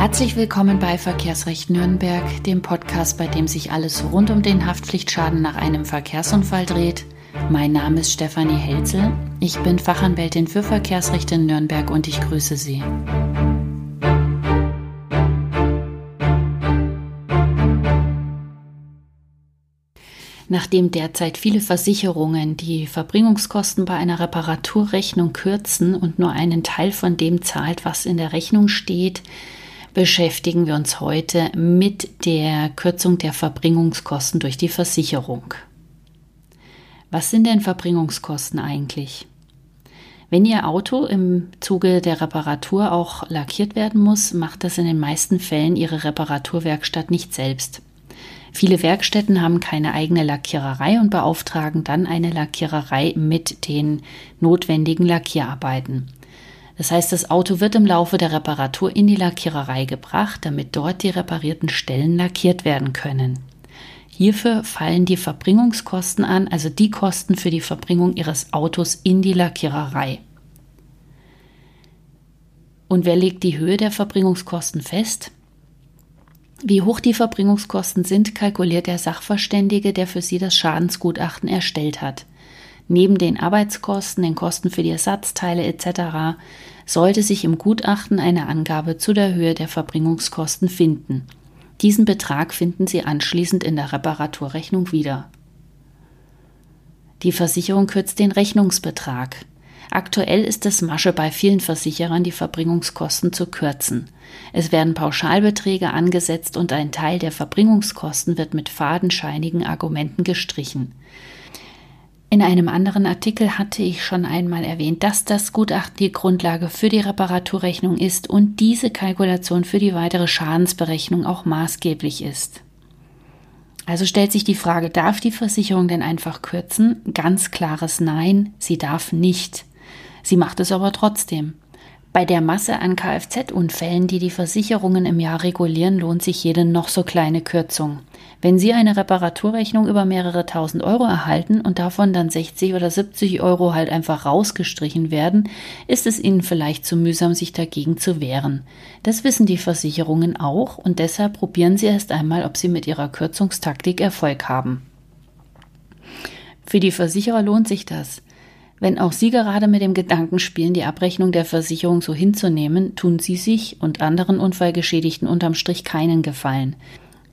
Herzlich willkommen bei Verkehrsrecht Nürnberg, dem Podcast, bei dem sich alles rund um den Haftpflichtschaden nach einem Verkehrsunfall dreht. Mein Name ist Stefanie Helzel. Ich bin Fachanwältin für Verkehrsrecht in Nürnberg und ich grüße Sie. Nachdem derzeit viele Versicherungen die Verbringungskosten bei einer Reparaturrechnung kürzen und nur einen Teil von dem zahlt, was in der Rechnung steht, beschäftigen wir uns heute mit der Kürzung der Verbringungskosten durch die Versicherung. Was sind denn Verbringungskosten eigentlich? Wenn Ihr Auto im Zuge der Reparatur auch lackiert werden muss, macht das in den meisten Fällen Ihre Reparaturwerkstatt nicht selbst. Viele Werkstätten haben keine eigene Lackiererei und beauftragen dann eine Lackiererei mit den notwendigen Lackierarbeiten. Das heißt, das Auto wird im Laufe der Reparatur in die Lackiererei gebracht, damit dort die reparierten Stellen lackiert werden können. Hierfür fallen die Verbringungskosten an, also die Kosten für die Verbringung Ihres Autos in die Lackiererei. Und wer legt die Höhe der Verbringungskosten fest? Wie hoch die Verbringungskosten sind, kalkuliert der Sachverständige, der für Sie das Schadensgutachten erstellt hat. Neben den Arbeitskosten, den Kosten für die Ersatzteile etc. sollte sich im Gutachten eine Angabe zu der Höhe der Verbringungskosten finden. Diesen Betrag finden Sie anschließend in der Reparaturrechnung wieder. Die Versicherung kürzt den Rechnungsbetrag. Aktuell ist es Masche bei vielen Versicherern, die Verbringungskosten zu kürzen. Es werden Pauschalbeträge angesetzt und ein Teil der Verbringungskosten wird mit fadenscheinigen Argumenten gestrichen. In einem anderen Artikel hatte ich schon einmal erwähnt, dass das Gutachten die Grundlage für die Reparaturrechnung ist und diese Kalkulation für die weitere Schadensberechnung auch maßgeblich ist. Also stellt sich die Frage, darf die Versicherung denn einfach kürzen? Ganz klares Nein, sie darf nicht. Sie macht es aber trotzdem. Bei der Masse an Kfz-Unfällen, die die Versicherungen im Jahr regulieren, lohnt sich jede noch so kleine Kürzung. Wenn Sie eine Reparaturrechnung über mehrere tausend Euro erhalten und davon dann 60 oder 70 Euro halt einfach rausgestrichen werden, ist es Ihnen vielleicht zu mühsam, sich dagegen zu wehren. Das wissen die Versicherungen auch und deshalb probieren Sie erst einmal, ob Sie mit Ihrer Kürzungstaktik Erfolg haben. Für die Versicherer lohnt sich das. Wenn auch Sie gerade mit dem Gedanken spielen, die Abrechnung der Versicherung so hinzunehmen, tun Sie sich und anderen Unfallgeschädigten unterm Strich keinen Gefallen.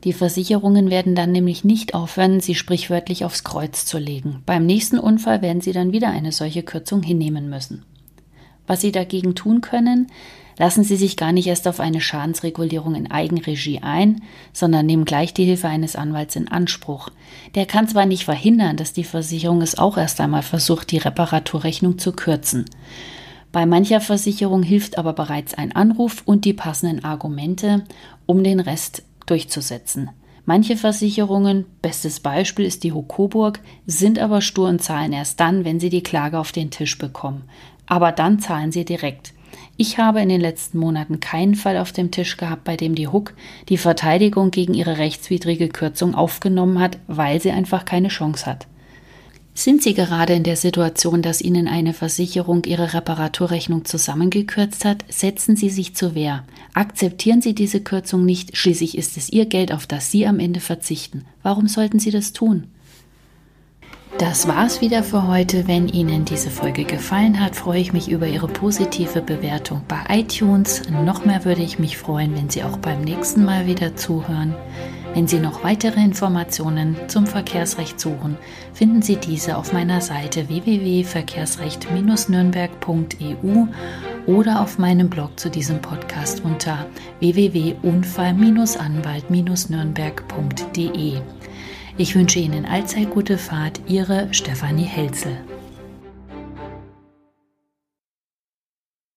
Die Versicherungen werden dann nämlich nicht aufhören, sie sprichwörtlich aufs Kreuz zu legen. Beim nächsten Unfall werden sie dann wieder eine solche Kürzung hinnehmen müssen. Was Sie dagegen tun können, lassen Sie sich gar nicht erst auf eine Schadensregulierung in Eigenregie ein, sondern nehmen gleich die Hilfe eines Anwalts in Anspruch. Der kann zwar nicht verhindern, dass die Versicherung es auch erst einmal versucht, die Reparaturrechnung zu kürzen. Bei mancher Versicherung hilft aber bereits ein Anruf und die passenden Argumente, um den Rest durchzusetzen. Manche Versicherungen, bestes Beispiel ist die Hokoburg, sind aber stur und zahlen erst dann, wenn sie die Klage auf den Tisch bekommen. Aber dann zahlen sie direkt. Ich habe in den letzten Monaten keinen Fall auf dem Tisch gehabt, bei dem die Huck die Verteidigung gegen ihre rechtswidrige Kürzung aufgenommen hat, weil sie einfach keine Chance hat. Sind Sie gerade in der Situation, dass Ihnen eine Versicherung Ihre Reparaturrechnung zusammengekürzt hat? Setzen Sie sich zur Wehr. Akzeptieren Sie diese Kürzung nicht, schließlich ist es Ihr Geld, auf das Sie am Ende verzichten. Warum sollten Sie das tun? Das war's wieder für heute. Wenn Ihnen diese Folge gefallen hat, freue ich mich über Ihre positive Bewertung bei iTunes. Noch mehr würde ich mich freuen, wenn Sie auch beim nächsten Mal wieder zuhören. Wenn Sie noch weitere Informationen zum Verkehrsrecht suchen, finden Sie diese auf meiner Seite www.verkehrsrecht-nürnberg.eu oder auf meinem Blog zu diesem Podcast unter www.unfall-anwalt-nürnberg.de. Ich wünsche Ihnen allzeit gute Fahrt, Ihre Stefanie Helzel.